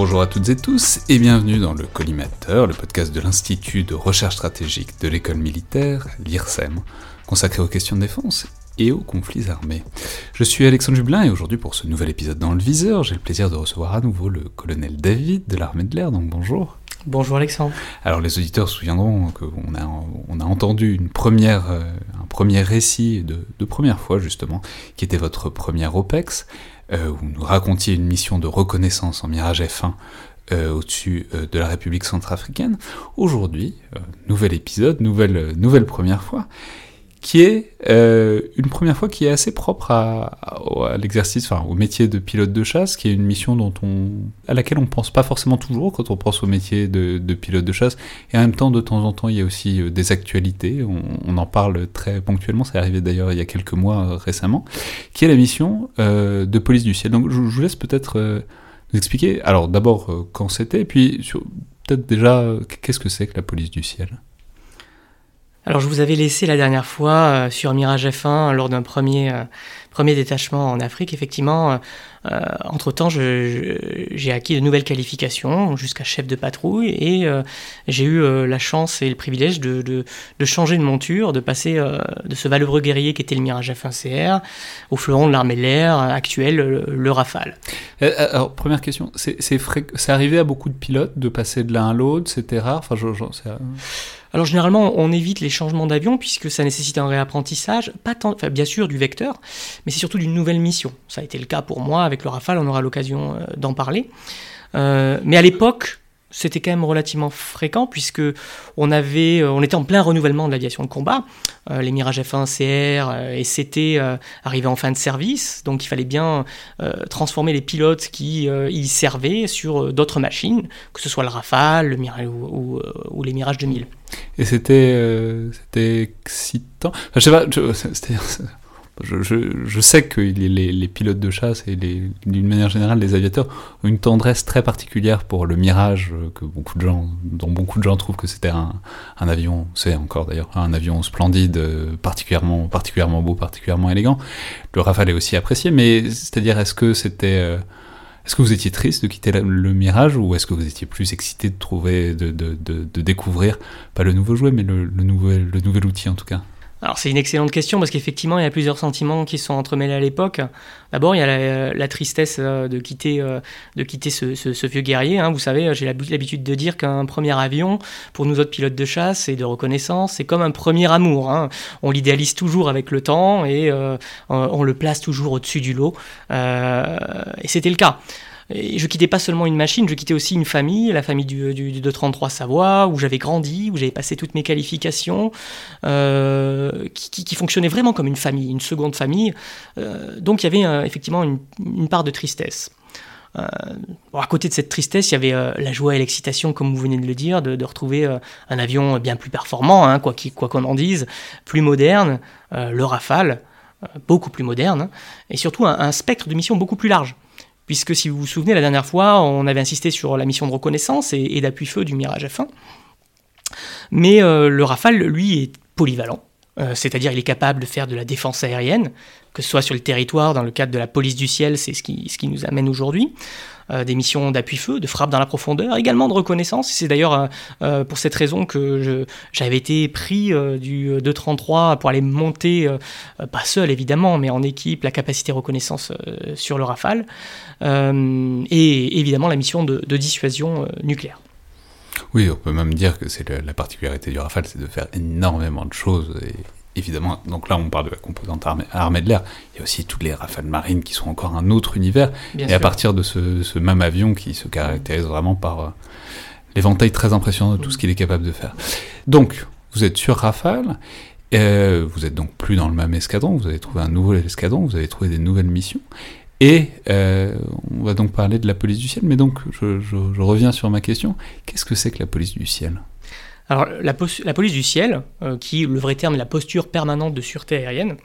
Bonjour à toutes et tous et bienvenue dans le Collimateur, le podcast de l'Institut de recherche stratégique de l'école militaire, l'IRSEM, consacré aux questions de défense et aux conflits armés. Je suis Alexandre Jublin et aujourd'hui pour ce nouvel épisode dans le viseur, j'ai le plaisir de recevoir à nouveau le colonel David de l'armée de l'air, donc bonjour. Bonjour Alexandre. Alors les auditeurs se souviendront qu'on a, on a entendu une première, euh, un premier récit de, de première fois justement, qui était votre première OPEX, euh, où nous racontiez une mission de reconnaissance en Mirage F1 euh, au-dessus de la République centrafricaine. Aujourd'hui, nouvel épisode, nouvelle, nouvelle première fois, qui est euh, une première fois qui est assez propre à, à, l'exercice, enfin au métier de pilote de chasse, qui est une mission dont on, à laquelle on pense pas forcément toujours quand on pense au métier de, de, pilote de chasse. Et en même temps, de temps en temps, il y a aussi euh, des actualités. On, on, en parle très ponctuellement. C'est arrivé d'ailleurs il y a quelques mois euh, récemment, qui est la mission euh, de police du ciel. Donc je, je vous laisse peut-être euh, nous expliquer. Alors d'abord quand c'était, puis peut-être déjà qu'est-ce que c'est que la police du ciel? Alors je vous avais laissé la dernière fois euh, sur Mirage F1 lors d'un premier, euh, premier détachement en Afrique. Effectivement, euh, entre-temps, j'ai acquis de nouvelles qualifications jusqu'à chef de patrouille et j'ai eu la chance et le privilège de, changer de monture, de passer de ce valeureux guerrier qui était le Mirage F1 CR au fleuron de l'armée de l'air actuel, le, le, Rafale. Alors première question, c'est arrivé à beaucoup de pilotes de passer de l'un à l'autre, c'était rare? Enfin, je, je, alors généralement, on évite les changements d'avion puisque ça nécessite un réapprentissage, pas tant, enfin, bien sûr du vecteur, mais c'est surtout d'une nouvelle mission. Ça a été le cas pour moi avec le Rafale, on aura l'occasion euh, d'en parler. Euh, mais à l'époque, c'était quand même relativement fréquent puisque on avait, euh, on était en plein renouvellement de l'aviation de combat. Les Mirage F1 CR et CT arrivaient en fin de service, donc il fallait bien transformer les pilotes qui y servaient sur d'autres machines, que ce soit le Rafale, le Mirage ou, ou, ou les Mirage 2000. Et c'était, c'était excitant. Je sais pas, c'était je, je, je, sais que les, les, pilotes de chasse et d'une manière générale les aviateurs ont une tendresse très particulière pour le Mirage, que beaucoup de gens, dont beaucoup de gens trouvent que c'était un, un, avion, c'est encore d'ailleurs un avion splendide, particulièrement, particulièrement beau, particulièrement élégant. Le Rafale est aussi apprécié, mais c'est-à-dire est-ce que c'était euh, est-ce que vous étiez triste de quitter le, Mirage ou est-ce que vous étiez plus excité de trouver, de, de, de, découvrir, pas le nouveau jouet, mais le, nouvel, le nouvel outil en tout cas? Alors c'est une excellente question parce qu'effectivement il y a plusieurs sentiments qui sont entremêlés à l'époque. D'abord il y a la, tristesse euh, de quitter, euh, de quitter ce, vieux guerrier. Hein. Vous savez, j'ai l'habitude de dire qu'un premier avion, pour nous autres pilotes de chasse et de reconnaissance, c'est comme un premier amour. Hein. On l'idéalise toujours avec le temps et euh, on le place toujours au-dessus du lot. Et c'était le cas. Et je quittais pas seulement une machine, je quittais aussi une famille, la famille du, du, 233 Savoie, où j'avais grandi, où j'avais passé toutes mes qualifications, euh, qui, fonctionnait vraiment comme une famille, une seconde famille. Euh, donc il y avait euh, effectivement une, part de tristesse. À côté de cette tristesse, il y avait la joie et l'excitation, comme vous venez de le dire, de, de retrouver un avion bien plus performant, hein, quoi qu'on en dise, plus moderne, le Rafale, beaucoup plus moderne, hein, et surtout un, un spectre de mission beaucoup plus large puisque si vous vous souvenez, la dernière fois, on avait insisté sur la mission de reconnaissance et, d'appui-feu du Mirage F1. Mais euh, le Rafale, lui, est polyvalent. c'est-à-dire il est capable de faire de la défense aérienne, que ce soit sur le territoire, dans le cadre de la police du ciel, c'est ce qui, ce qui nous amène aujourd'hui. Euh, des missions d'appui-feu, de frappe dans la profondeur, également de reconnaissance. C'est d'ailleurs euh, euh, pour cette raison que j'avais été pris du 233 pour aller monter, pas seul évidemment, mais en équipe, la capacité reconnaissance sur le Rafale, et évidemment la mission de, dissuasion nucléaire. Oui, on peut même dire que c'est la particularité du Rafale, c'est de faire énormément de choses évidemment, donc là on parle de la composante armée, de l'air, il y a aussi toutes les rafales marines qui sont encore un autre univers, et à partir de ce, même avion qui se caractérise vraiment par euh, l'éventail très impressionnant de tout ce qu'il est capable de faire. Donc, vous êtes sur Rafale, euh, vous êtes donc plus dans le même escadron, vous avez trouvé un nouveau escadron, vous avez trouvé des nouvelles missions, et euh, on va donc parler de la police du ciel, mais donc je reviens sur ma question, qu'est-ce que c'est que la police du ciel? Alors, la, police du ciel, euh, qui, le vrai terme, est la posture permanente de sûreté aérienne,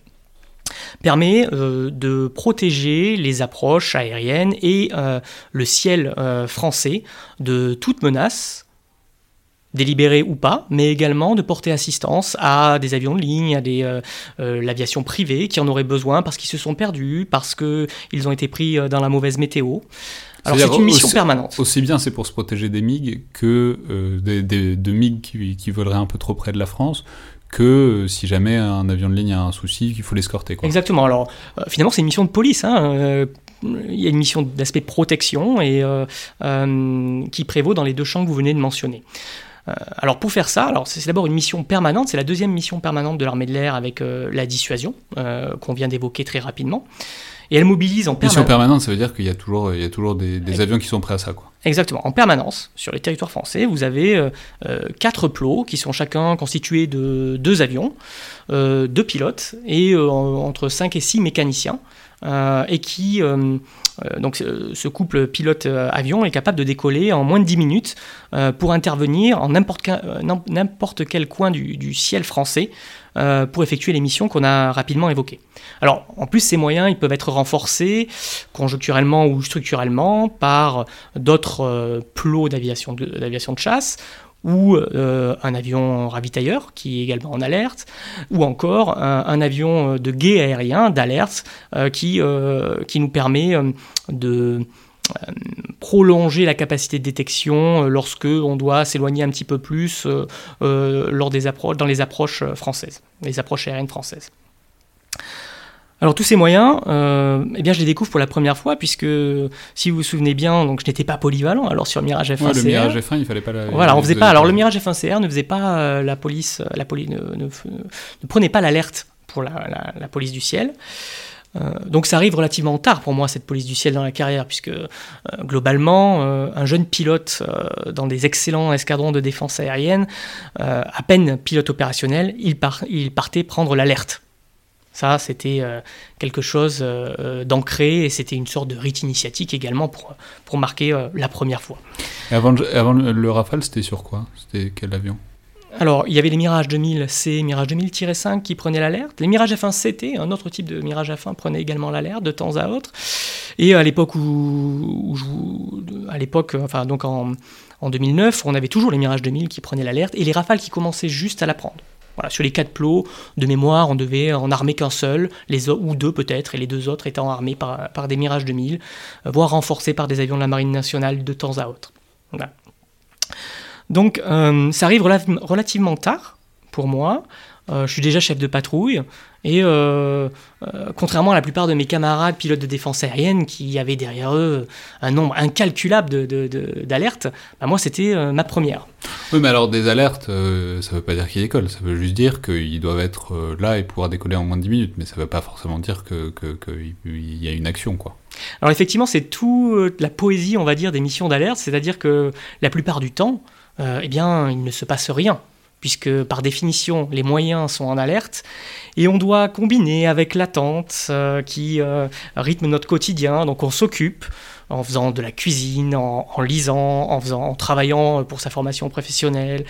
permet euh, de protéger les approches aériennes et euh, le ciel français de toute menace, délibérée ou pas, mais également de porter assistance à des avions de ligne, à l'aviation privée qui en aurait besoin parce qu'ils se sont perdus, parce qu'ils ont été pris dans la mauvaise météo. Alors c'est une mission permanente. Aussi bien c'est pour se protéger des MiG que euh, des, de MiG qui, voleraient un peu trop près de la France, que euh, si jamais un avion de ligne a un souci, qu'il faut l'escorter. Exactement. Alors euh, finalement c'est une mission de police. Hein, il y a une mission d'aspect protection et qui prévaut dans les deux champs que vous venez de mentionner. alors pour faire ça, alors c'est d'abord une mission permanente, c'est la deuxième mission permanente de l'armée de l'air avec la dissuasion qu'on vient d'évoquer très rapidement et elle mobilise en permanence. Mission permanente, ça veut dire qu'il y a toujours, il y a toujours des, avions qui sont prêts à ça, quoi. Exactement. En permanence, sur les territoires français, vous avez euh, euh, quatre plots qui sont chacun constitués de deux avions, euh, deux pilotes et entre 5 et 6 mécaniciens, et qui donc ce couple pilote-avion est capable de décoller en moins de 10 minutes pour intervenir en n'importe quel, coin du ciel français euh, pour effectuer les missions qu'on a rapidement évoquées. Alors, en plus, ces moyens, ils peuvent être renforcés conjoncturellement ou structurellement par d'autres euh, plots d'aviation de, de, chasse ou euh, un avion ravitailleur qui est également en alerte, ou encore un, avion de guet aérien d'alerte qui, qui nous permet de prolonger la capacité de détection euh, lorsque on doit s'éloigner un petit peu plus euh, lors des approches, dans les approches françaises, les approches aériennes françaises. Alors tous ces moyens, eh bien je les découvre pour la première fois puisque si vous vous souvenez bien, donc je n'étais pas polyvalent. Alors sur Mirage F1 le Mirage F1, il fallait pas. La, voilà, on faisait pas. Alors le Mirage F1 CR ne faisait pas la police, la police ne, prenait pas l'alerte pour la, police du ciel. Euh, donc ça arrive relativement tard pour moi, cette police du ciel dans la carrière, puisque euh, globalement, euh, un jeune pilote dans des excellents escadrons de défense aérienne, à peine pilote opérationnel, il, il partait prendre l'alerte. Ça, c'était quelque chose d'ancré et c'était une sorte de rite initiatique également pour, pour marquer la première fois. avant, avant le Rafale, c'était sur quoi? C'était quel avion? Alors, il y avait les Mirage 2000C, Mirage 2000-5 qui prenaient l'alerte. Les Mirage F1 CT, un autre type de Mirage F1, prenaient également l'alerte de temps à autre. Et à l'époque où, à l'époque, enfin donc en, 2009, on avait toujours les Mirage 2000 qui prenaient l'alerte et les Rafales qui commençaient juste à la prendre. Voilà, sur les quatre plots de mémoire, on devait en armer qu'un seul, les ou deux peut-être, et les deux autres étant armés par, par des Mirage 2000, voire renforcés par des avions de la Marine nationale de temps à autre. Voilà. Donc euh, ça arrive relativement tard pour moi. Euh, je suis déjà chef de patrouille et euh, contrairement à la plupart de mes camarades pilotes de défense aérienne qui avaient derrière eux un nombre incalculable d'alertes, de, bah, moi c'était ma première. Oui, mais alors des alertes, ça ne veut pas dire qu'ils décollent, ça veut juste dire qu'ils doivent être là et pouvoir décoller en moins de 10 minutes, mais ça ne veut pas forcément dire qu'il que, y a une action, quoi. Alors effectivement, c'est toute la poésie, on va dire, des missions d'alerte, c'est-à-dire que la plupart du temps, euh, eh bien, il ne se passe rien, puisque par définition, les moyens sont en alerte, et on doit combiner avec l'attente euh, qui euh, rythme notre quotidien, donc on s'occupe en faisant de la cuisine, en, lisant, en, faisant, en travaillant pour sa formation professionnelle,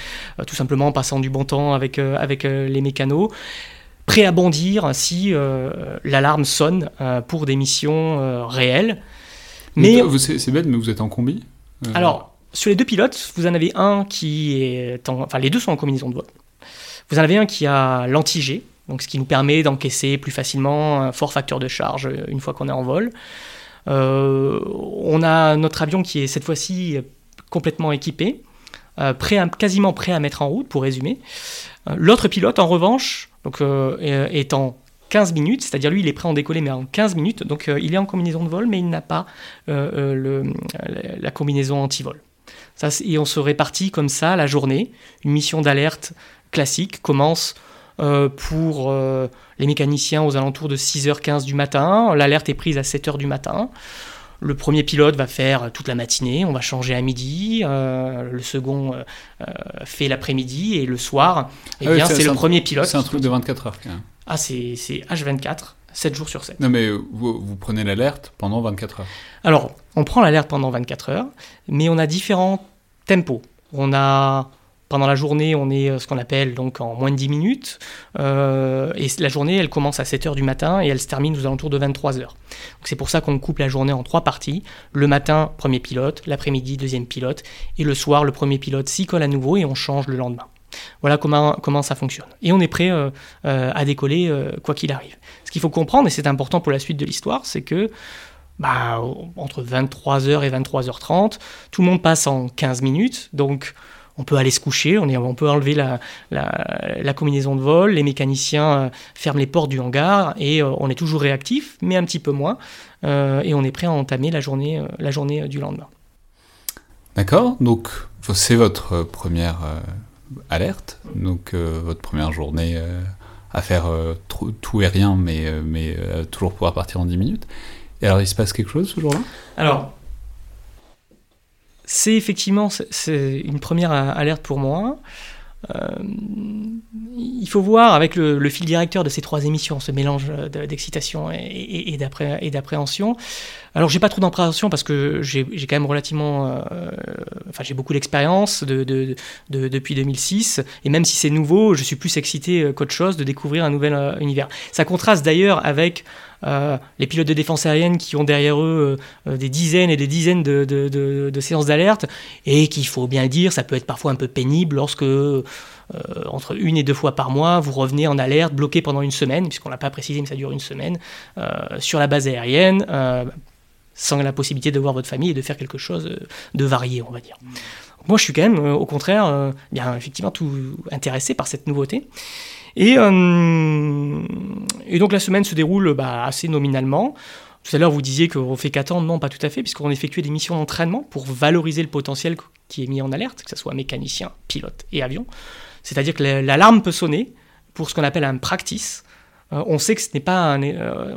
tout simplement en passant du bon temps avec, avec les mécanos prêt à bondir si l'alarme sonne pour des missions réelles. Mais c'est bête, mais vous êtes en combi Alors, sur les deux pilotes, vous en avez un qui est. enfin, les deux sont en combinaison de voie. Vous en avez un qui a l'anti-G, ce qui nous permet d'encaisser plus facilement un fort facteur de charge une fois qu'on est en vol. on a notre avion qui est cette fois-ci complètement équipé, prêt quasiment prêt à mettre en route, pour résumer. L'autre pilote, en revanche, est en 15 minutes, c'est-à-dire lui il est prêt à en décoller mais en 15 minutes, donc euh, il est en combinaison de vol mais il n'a pas euh, euh, la combinaison anti-vol. Ça, et on se répartit comme ça la journée. Une mission d'alerte classique commence pour les mécaniciens aux alentours de 6h15 du matin. L'alerte est prise à 7h du matin. Le premier pilote va faire toute la matinée, on va changer à midi. le second fait l'après-midi et le soir, eh ah c'est le premier pilote. C'est un truc de 24 heures quand même. Ah, c'est H24, 7 jours sur 7. Non, mais vous, vous prenez l'alerte pendant 24 heures Alors, on prend l'alerte pendant 24 heures, mais on a différents tempos. On a pendant la journée, on est euh, ce qu'on appelle donc en moins de 10 minutes. Euh, et la journée, elle commence à 7 heures du matin et elle se termine aux alentours de 23 heures. C'est pour ça qu'on coupe la journée en trois parties. Le matin, premier pilote, l'après-midi, deuxième pilote, et le soir, le premier pilote s'y colle à nouveau et on change le lendemain. Voilà comment, comment ça fonctionne. Et on est prêt euh, à décoller quoi qu'il arrive. Ce qu'il faut comprendre, et c'est important pour la suite de l'histoire, c'est que bah, entre 23h et 23h30, tout le monde passe en 15 minutes, donc on peut aller se coucher, on, peut enlever la, combinaison de vol, les mécaniciens ferment les portes du hangar et on est toujours réactif, mais un petit peu moins, et on est prêt à entamer la journée, du lendemain. D'accord, donc c'est votre première alerte. Donc euh, votre première journée euh, à faire euh, tout et rien, mais, mais toujours pouvoir partir en 10 minutes. Alors il se passe quelque chose ce jour-là? Alors, c'est effectivement c'est une première alerte pour moi. il faut voir avec le, fil directeur de ces trois émissions, ce mélange d'excitation et, d'appréhension. Alors j'ai pas trop d'appréhension parce que j'ai quand même relativement, euh, enfin j'ai beaucoup d'expérience de, de, depuis 2006 et même si c'est nouveau, je suis plus excité euh, qu'autre chose de découvrir un nouvel euh, univers. Ça contraste d'ailleurs avec les pilotes de défense aérienne qui ont derrière eux des dizaines et des dizaines de, de séances d'alerte et qu'il faut bien dire, ça peut être parfois un peu pénible lorsque entre une et deux fois par mois, vous revenez en alerte, bloqué pendant une semaine, puisqu'on l'a pas précisé, mais ça dure une semaine, sur la base aérienne sans la possibilité de voir votre famille et de faire quelque chose de varié, on va dire. Moi, je suis quand même, euh, au contraire, euh, bien effectivement tout intéressé par cette nouveauté. Et, euh, et donc la semaine se déroule bah, assez nominalement. Tout à l'heure, vous disiez qu'on fait qu'attendre. Non, pas tout à fait, puisqu'on effectue des missions d'entraînement pour valoriser le potentiel qui est mis en alerte, que ce soit mécanicien, pilote et avion. C'est-à-dire que l'alarme peut sonner pour ce qu'on appelle un practice. on sait que ce n'est pas un,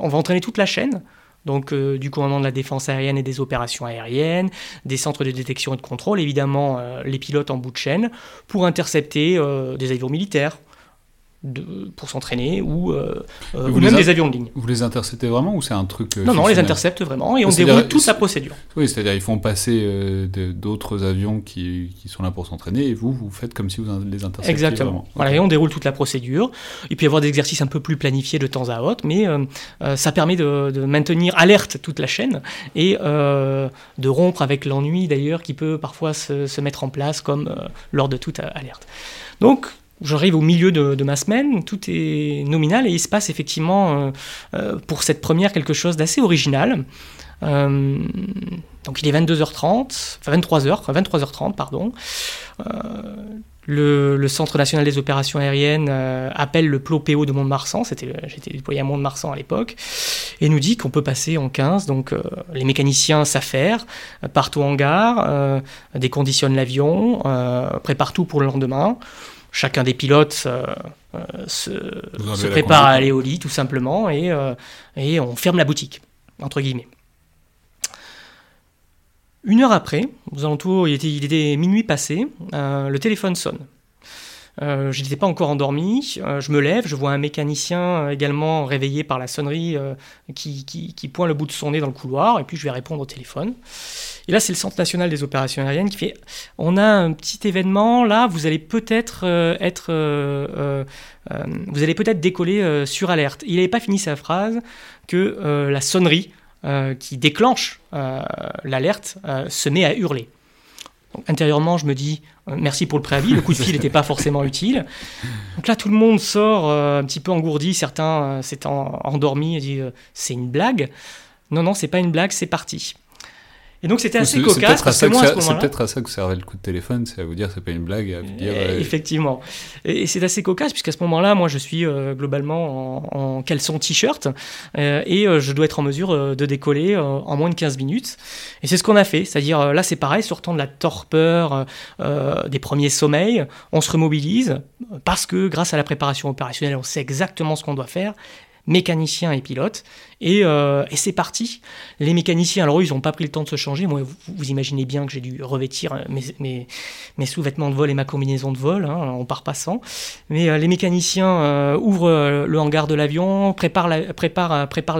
on va entraîner toute la chaîne donc euh, du commandement de la défense aérienne et des opérations aériennes, des centres de détection et de contrôle, évidemment euh, les pilotes en bout de chaîne, pour intercepter euh, des avions militaires, pour s'entraîner ou, euh, euh, même des avions de ligne. Vous les interceptez vraiment ou c'est un truc euh, Non, non, on les intercepte vraiment et on déroule toute la procédure. Oui, c'est-à-dire ils font passer d'autres avions qui, qui, sont là pour s'entraîner et vous, vous faites comme si vous les interceptiez Exactement. Voilà, et on déroule toute la procédure. Il peut y avoir des exercices un peu plus planifiés de temps à autre, mais ça permet de, de, maintenir alerte toute la chaîne et de rompre avec l'ennui d'ailleurs qui peut parfois se, se, mettre en place comme lors de toute alerte. Donc, J'arrive au milieu de, ma semaine, tout est nominal et il se passe effectivement euh, euh, pour cette première quelque chose d'assez original. Euh, donc il est 22h30, enfin 23h, 23h30 pardon. Le, Centre national des opérations aériennes appelle le PLO-PO de Mont-de-Marsan, j'étais déployé à Mont-de-Marsan à l'époque, et nous dit qu'on peut passer en 15. Donc les mécaniciens s'affairent, partent au hangar, déconditionnent l'avion, préparent tout pour le lendemain chacun des pilotes euh, euh, se, prépare à aller au lit tout simplement et, euh, et, on ferme la boutique, entre guillemets. Une heure après, aux alentours, il était, il était minuit passé, le téléphone sonne. Euh, je n'étais pas encore endormi. Euh, je me lève, je vois un mécanicien euh, également réveillé par la sonnerie qui, qui, pointe le bout de son nez dans le couloir, et puis je vais répondre au téléphone. Et là, c'est le Centre national des opérations aériennes qui fait On a un petit événement, là, vous allez peut-être être. vous allez peut-être décoller sur alerte. Il n'avait pas fini sa phrase que la sonnerie qui déclenche l'alerte se met à hurler. Intérieurement, je me dis merci pour le préavis, le coup de fil n'était pas forcément utile. Donc là, tout le monde sort un petit peu engourdi, certains s'étaient endormis et disent c'est une blague. Non, non, c'est pas une blague, c'est parti. Et donc c'était assez cocasse parce que moi à ce moment-là, c'est peut-être à ça que servait le coup de téléphone, c'est à vous dire c'est pas une blague, à vous dire. Euh, effectivement. Et c'est assez cocasse puisqu'à ce moment-là, moi je suis euh, globalement en, en caleçon t-shirt euh, et je dois être en mesure de décoller en moins de 15 minutes. Et c'est ce qu'on a fait, c'est-à-dire là c'est pareil, sortant de la torpeur des premiers sommeils, on se remobilise parce que grâce à la préparation opérationnelle, on sait exactement ce qu'on doit faire mécaniciens et pilotes. Euh, et, c'est parti. Les mécaniciens, alors eux, ils n'ont pas pris le temps de se changer. Moi, vous, imaginez bien que j'ai dû revêtir mes, sous-vêtements de vol et ma combinaison de vol, hein, on part pas sans. Mais euh, les mécaniciens euh, ouvrent le hangar de l'avion, préparent l'avion. Prépare, prépare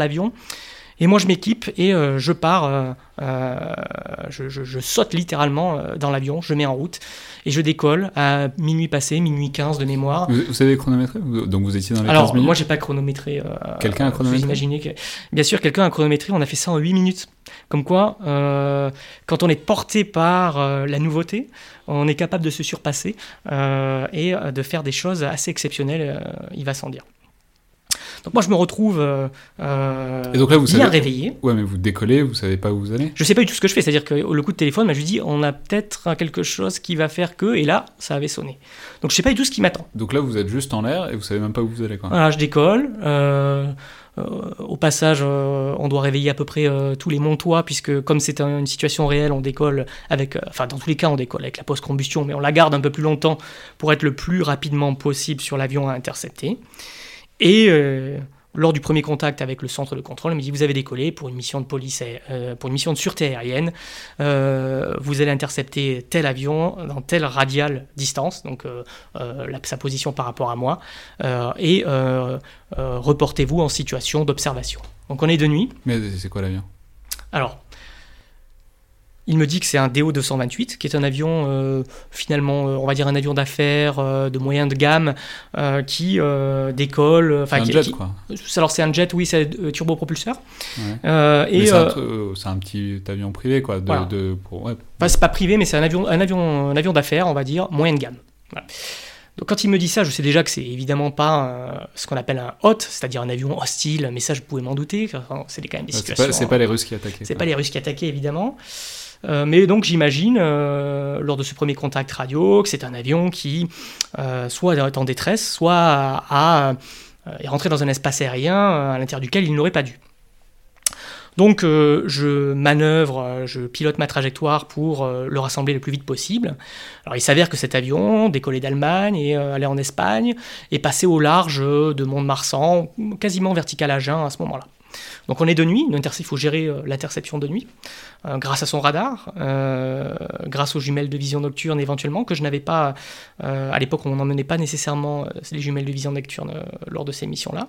et moi, je m'équipe et je pars, je, je, saute littéralement dans l'avion, je mets en route et je décolle à minuit passé, minuit 15 de mémoire. Vous, savez chronométrer Donc vous étiez dans les Alors, 15 minutes moi, j'ai pas chronométré. Euh, quelqu'un a chronométré Vous imaginez que... Bien sûr, quelqu'un a chronométré, on a fait ça en 8 minutes. Comme quoi, euh, quand on est porté par euh, la nouveauté, on est capable de se surpasser et de faire des choses assez exceptionnelles, il va sans dire. Donc moi je me retrouve euh, et donc là, vous bien savez... réveillé. Ouais, mais vous décollez, vous savez pas où vous allez. Je sais pas du tout ce que je fais, c'est-à-dire que le coup de téléphone, je lui dis on a peut-être quelque chose qui va faire que, et là ça avait sonné. Donc je sais pas du tout ce qui m'attend. Donc là vous êtes juste en l'air et vous savez même pas où vous allez quoi. Voilà, je décolle. Euh, euh, au passage, on doit réveiller à peu près tous les montois, puisque comme c'est une situation réelle, on décolle avec, enfin dans tous les cas, on décolle avec la post-combustion, mais on la garde un peu plus longtemps pour être le plus rapidement possible sur l'avion à intercepter. Et euh, lors du premier contact avec le centre de contrôle, il me dit vous avez décollé pour une mission de police, euh, pour une mission de sûreté aérienne. Euh, vous allez intercepter tel avion dans telle radiale distance, donc sa position par rapport à moi, et reportez-vous en situation d'observation. Donc on est de nuit. Mais c'est quoi l'avion? Alors, il me dit que c'est un DO-228, qui est un avion, euh, finalement, euh, on va dire un avion d'affaires euh, de moyenne de gamme, qui décolle. C'est un jet, quoi. Alors, c'est un jet, oui, c'est turbopropulseur. Ouais. et c'est un, petit avion privé, quoi. De, pour, c'est pas privé, mais c'est un avion, un avion, un avion d'affaires, on va dire, moyenne gamme. Donc quand il me dit ça, je sais déjà que c'est évidemment pas ce qu'on appelle un hot, c'est-à-dire un avion hostile, mais ça je pouvais m'en douter, c'est quand même des situations... C'est pas, pas, les Russes qui attaquaient. C'est pas les Russes qui attaquaient évidemment. Euh, mais donc j'imagine, euh, lors de ce premier contact radio, que c'est un avion qui euh, soit est en détresse, soit est rentré dans un espace aérien à l'intérieur duquel il n'aurait pas dû. Donc je manœuvre, je pilote ma trajectoire pour le rassembler le plus vite possible. Alors il s'avère que cet avion décollait d'Allemagne et allait en Espagne et passait au large de Mont-de-Marsan, quasiment vertical à Jeun à ce moment-là. Donc on est de nuit, il faut gérer euh, l'interception de nuit, euh, grâce à son radar, euh, grâce aux jumelles de vision nocturne éventuellement, que je n'avais pas, à l'époque on n'emmenait pas nécessairement les jumelles de vision nocturne lors de ces missions-là.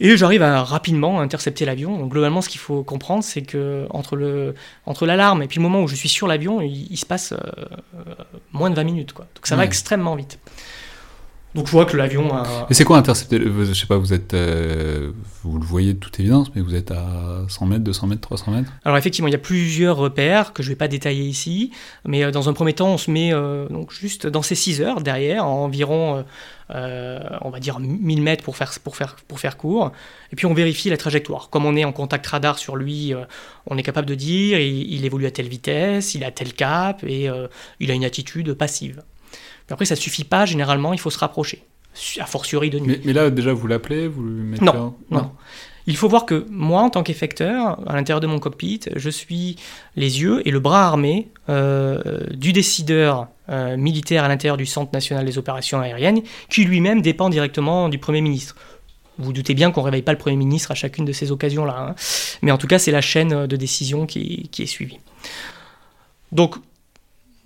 Et j'arrive à rapidement intercepter l'avion. Donc globalement, ce qu'il faut comprendre, c'est que entre, le, entre l'alarme et puis le moment où je suis sur l'avion, il, se passe moins de 20 minutes. Quoi. Donc ça va extrêmement vite. Donc je vois que l'avion a... Et c'est quoi intercepter Je sais pas, vous êtes... Euh, vous le voyez de toute évidence, mais vous êtes à 100 mètres, 200 mètres, 300 mètres? Alors effectivement, il y a plusieurs repères que je vais pas détailler ici, mais euh, dans un premier temps, on se met euh, donc juste dans ces 6 heures derrière, environ, on va dire 1000 mètres pour faire, pour, faire, pour faire court, et puis on vérifie la trajectoire. Comme on est en contact radar sur lui, on est capable de dire il, il, évolue à telle vitesse, il a tel cap, et il a une attitude passive après, ça suffit pas, généralement, il faut se rapprocher. A fortiori de nuit. Mais, là, déjà, vous l'appelez vous mettez non, non, Il faut voir que moi, en tant qu'effecteur, à l'intérieur de mon cockpit, je suis les yeux et le bras armé euh, du décideur euh, militaire à l'intérieur du Centre national des opérations aériennes, qui lui-même dépend directement du Premier ministre. Vous, doutez bien qu'on ne réveille pas le Premier ministre à chacune de ces occasions-là. Hein. Mais en tout cas, c'est la chaîne de décision qui, qui est suivie. Donc,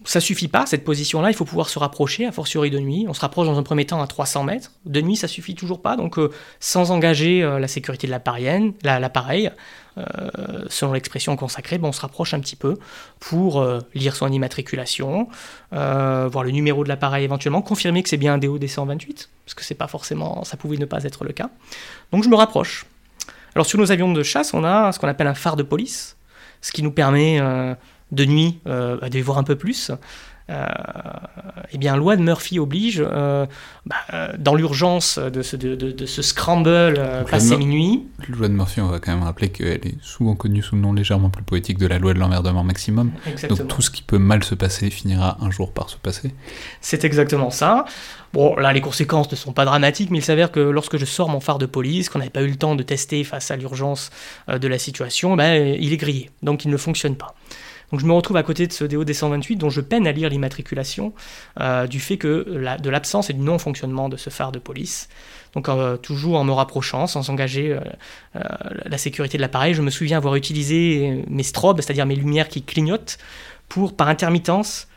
ça suffit pas, cette position-là, il faut pouvoir se rapprocher, a fortiori de nuit. On se rapproche dans un premier temps à 300 mètres. De nuit, ça suffit toujours pas. Donc, euh, sans engager euh, la sécurité de l'appareil, euh, selon l'expression consacrée, bon, on se rapproche un petit peu pour lire son immatriculation, voir le numéro de l'appareil éventuellement, confirmer que c'est bien un DO DC-128, parce que c'est pas forcément, ça pouvait ne pas être le cas. Donc, je me rapproche. Alors, sur nos avions de chasse, on a ce qu'on appelle un phare de police, ce qui nous permet de nuit, euh, devait voir un peu plus. Euh, eh bien, loi de Murphy oblige, euh, bah, euh, dans l'urgence de ce, de, de, ce scramble passé minuit. La loi de Murphy, on va quand même rappeler qu'elle est souvent connue sous le nom légèrement plus poétique de la loi de l'emmerdement maximum. Exactement. Donc tout ce qui peut mal se passer finira un jour par se passer. C'est exactement ça. Bon, là, les conséquences ne sont pas dramatiques, mais il s'avère que lorsque je sors mon phare de police, qu'on n'avait pas eu le temps de tester face à l'urgence de la situation, ben, il est grillé, donc il ne fonctionne pas. Donc je me retrouve à côté de ce DO 128 dont je peine à lire l'immatriculation euh, du fait que de l'absence et du non-fonctionnement de ce phare de police. Donc euh, toujours en me rapprochant, sans engager euh, la sécurité de l'appareil, je me souviens avoir utilisé mes strobes, c'est-à-dire mes lumières qui clignotent, pour par intermittence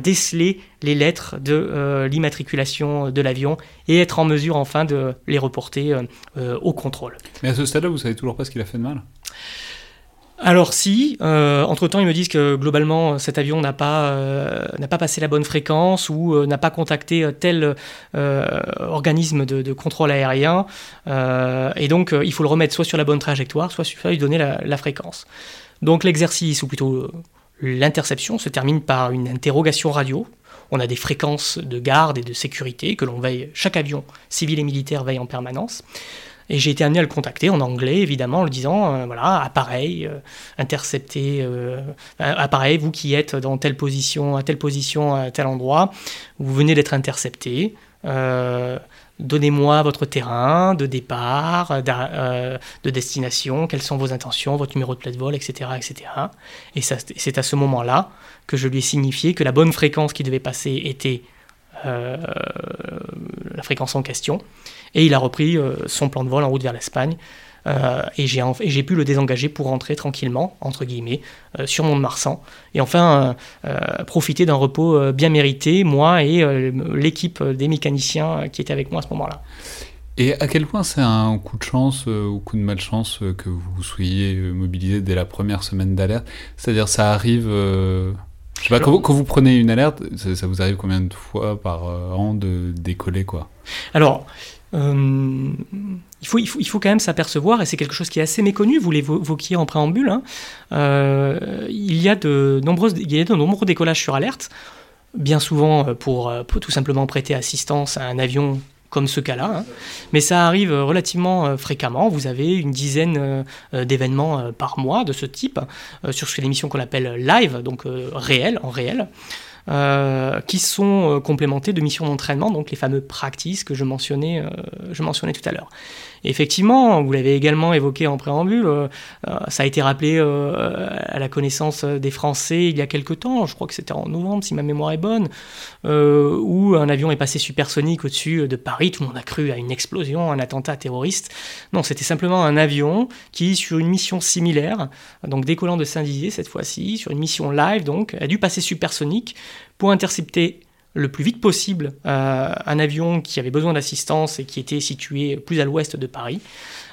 déceler les lettres de l'immatriculation de l'avion et être en mesure enfin de les reporter au contrôle. Mais à ce stade-là, vous savez toujours pas ce qu'il a fait de mal? Alors si, euh, entre-temps ils me disent que globalement cet avion n'a pas, euh, pas passé la bonne fréquence ou euh, n'a pas contacté tel organisme de, contrôle aérien, et donc il faut le remettre soit sur la bonne trajectoire, soit, soit lui donner la, la fréquence. Donc l'exercice, ou plutôt l'interception, se termine par une interrogation radio. On a des fréquences de garde et de sécurité que l'on veille, chaque avion civil et militaire veille en permanence. Et j'ai été amené à le contacter en anglais, évidemment, en lui disant, euh, voilà, appareil, euh, intercepté, euh, appareil, vous qui êtes dans telle position, à telle position, à tel endroit, vous venez d'être intercepté. Euh, Donnez-moi votre terrain de départ, euh, de destination, quelles sont vos intentions, votre numéro de plate vol, etc. etc. Et c'est à ce moment-là que je lui ai signifié que la bonne fréquence qui devait passer était euh, la fréquence en question. Et il a repris euh, son plan de vol en route vers l'Espagne. Euh, et j'ai pu le désengager pour rentrer tranquillement, entre guillemets, sur Mont-de-Marsan. Et enfin, profiter d'un repos bien mérité, moi et l'équipe des mécaniciens qui étaient avec moi à ce moment-là. Et à quel point c'est un coup de chance ou coup de malchance que vous soyez mobilisé dès la première semaine d'alerte? C'est-à-dire, ça arrive. Je sais pas, quand vous, quand vous, prenez une alerte, ça, ça, vous arrive combien de fois par an de décoller, quoi? Alors. Euh, il, faut, il, faut, il faut quand même s'apercevoir, et c'est quelque chose qui est assez méconnu, vous l'évoquiez en préambule, hein, euh, il, y a de nombreuses, il y a de nombreux décollages sur alerte, bien souvent pour, pour tout simplement prêter assistance à un avion comme ce cas-là, hein. mais ça arrive relativement fréquemment. Vous avez une dizaine euh, d'événements euh, par mois de ce type euh, sur l'émission qu'on appelle live, donc réel, en réel. Euh, qui sont euh, complémentés de missions d'entraînement, donc les fameux practices que je mentionnais, euh, je mentionnais tout à l'heure. Effectivement, vous l'avez également évoqué en préambule, euh, ça a été rappelé euh, à la connaissance des Français il y a quelque temps, je crois que c'était en novembre si ma mémoire est bonne, euh, où un avion est passé supersonique au-dessus de Paris, tout le monde a cru à une explosion, un attentat terroriste. Non, c'était simplement un avion qui, sur une mission similaire, donc décollant de Saint-Dizier cette fois-ci, sur une mission live donc, a dû passer supersonique pour intercepter le plus vite possible un avion qui avait besoin d'assistance et qui était situé plus à l'ouest de Paris.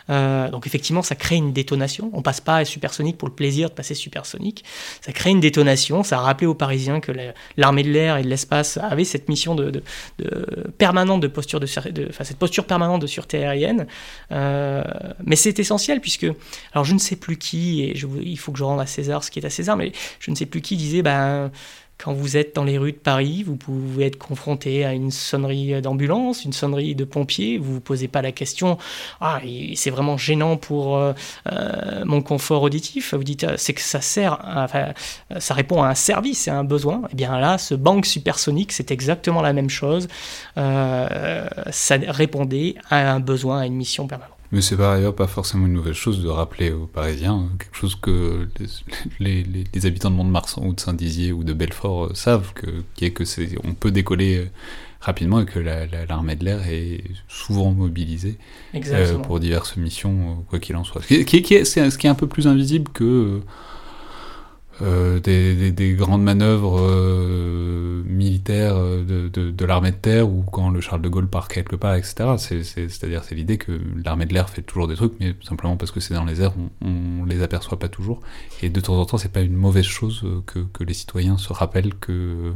Euh, donc effectivement, ça crée une détonation. On passe pas à supersonique pour le plaisir de passer supersonique. Ça crée une détonation. Ça a rappelé aux Parisiens que l'armée de l'air et de l'espace avaient cette mission de, de, de, permanente de posture de, cette posture permanente de sûreté aérienne. Euh, mais c'est essentiel puisque, alors je ne sais plus qui et je, il faut que je rende à César ce qui est à César, mais je ne sais plus qui disait ben quand vous êtes dans les rues de Paris, vous pouvez être confronté à une sonnerie d'ambulance, une sonnerie de pompiers, vous vous posez pas la question ah c'est vraiment gênant pour euh, euh, mon confort auditif? Vous dites c'est que ça sert, enfin, ça répond à un service, à un besoin. Et eh bien là, ce banque supersonique, c'est exactement la même chose. Euh, ça répondait à un besoin, à une mission permanente. Mais c'est par ailleurs pas forcément une nouvelle chose de rappeler aux Parisiens hein, quelque chose que les, les, les habitants de Mont-de-Marsan ou de Saint-Dizier ou de Belfort euh, savent, que, qui est que c'est, on peut décoller euh, rapidement et que la, la, l'armée de l'air est souvent mobilisée euh, pour diverses missions, quoi qu'il en soit. Ce qui, qui, qui est, c'est, ce qui est un peu plus invisible que euh, des, des, des, grandes manœuvres euh, militaires de, de, de, l'armée de terre ou quand le Charles de Gaulle part quelque part, etc. C'est, c'est, c'est-à-dire c'est l'idée que l'armée de l'air fait toujours des trucs, mais simplement parce que c'est dans les airs, on, on les aperçoit pas toujours. Et de temps en temps, c'est pas une mauvaise chose que, que les citoyens se rappellent que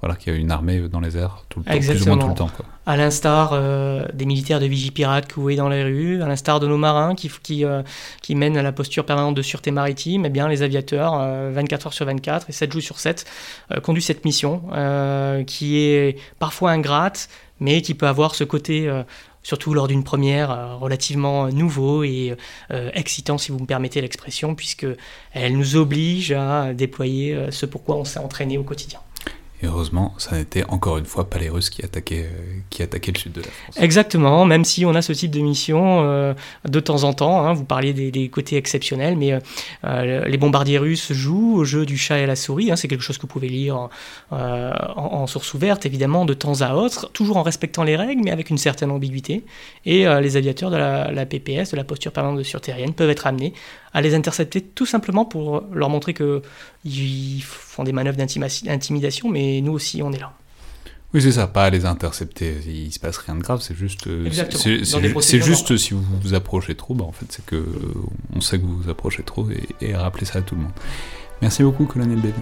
voilà, qu'il y a une armée dans les airs tout le temps, Exactement. plus ou moins tout le temps. Quoi. À l'instar euh, des militaires de Vigipirate que vous voyez dans les rues, à l'instar de nos marins qui, qui, euh, qui mènent à la posture permanente de sûreté maritime, eh bien les aviateurs, euh, 24 heures sur 24 et 7 jours sur 7, euh, conduisent cette mission euh, qui est parfois ingrate, mais qui peut avoir ce côté euh, surtout lors d'une première, euh, relativement nouveau et euh, excitant, si vous me permettez l'expression, puisque elle nous oblige à déployer euh, ce pourquoi on s'est entraîné au quotidien. Heureusement, ça n'était encore une fois pas les Russes qui attaquaient, euh, qui attaquaient le sud de la France. Exactement, même si on a ce type de mission euh, de temps en temps, hein, vous parliez des, côtés exceptionnels, mais euh, les bombardiers russes jouent au jeu du chat et la souris, hein, c'est quelque chose que vous pouvez lire en, source ouverte, évidemment, de temps à autre, toujours en respectant les règles, mais avec une certaine ambiguïté, et les aviateurs de la, la, PPS, de la posture permanente de sûreté aérienne, peuvent être amenés à les intercepter tout simplement pour leur montrer qu'ils font des manœuvres d'intimidation, mais nous aussi, on est là. Oui, c'est ça, pas à les intercepter, il se passe rien de grave, c'est juste, euh, c'est juste si vous vous approchez trop, bah en fait c'est que on sait que vous vous approchez trop et, et rappelez ça à tout le monde. Merci beaucoup, colonel David.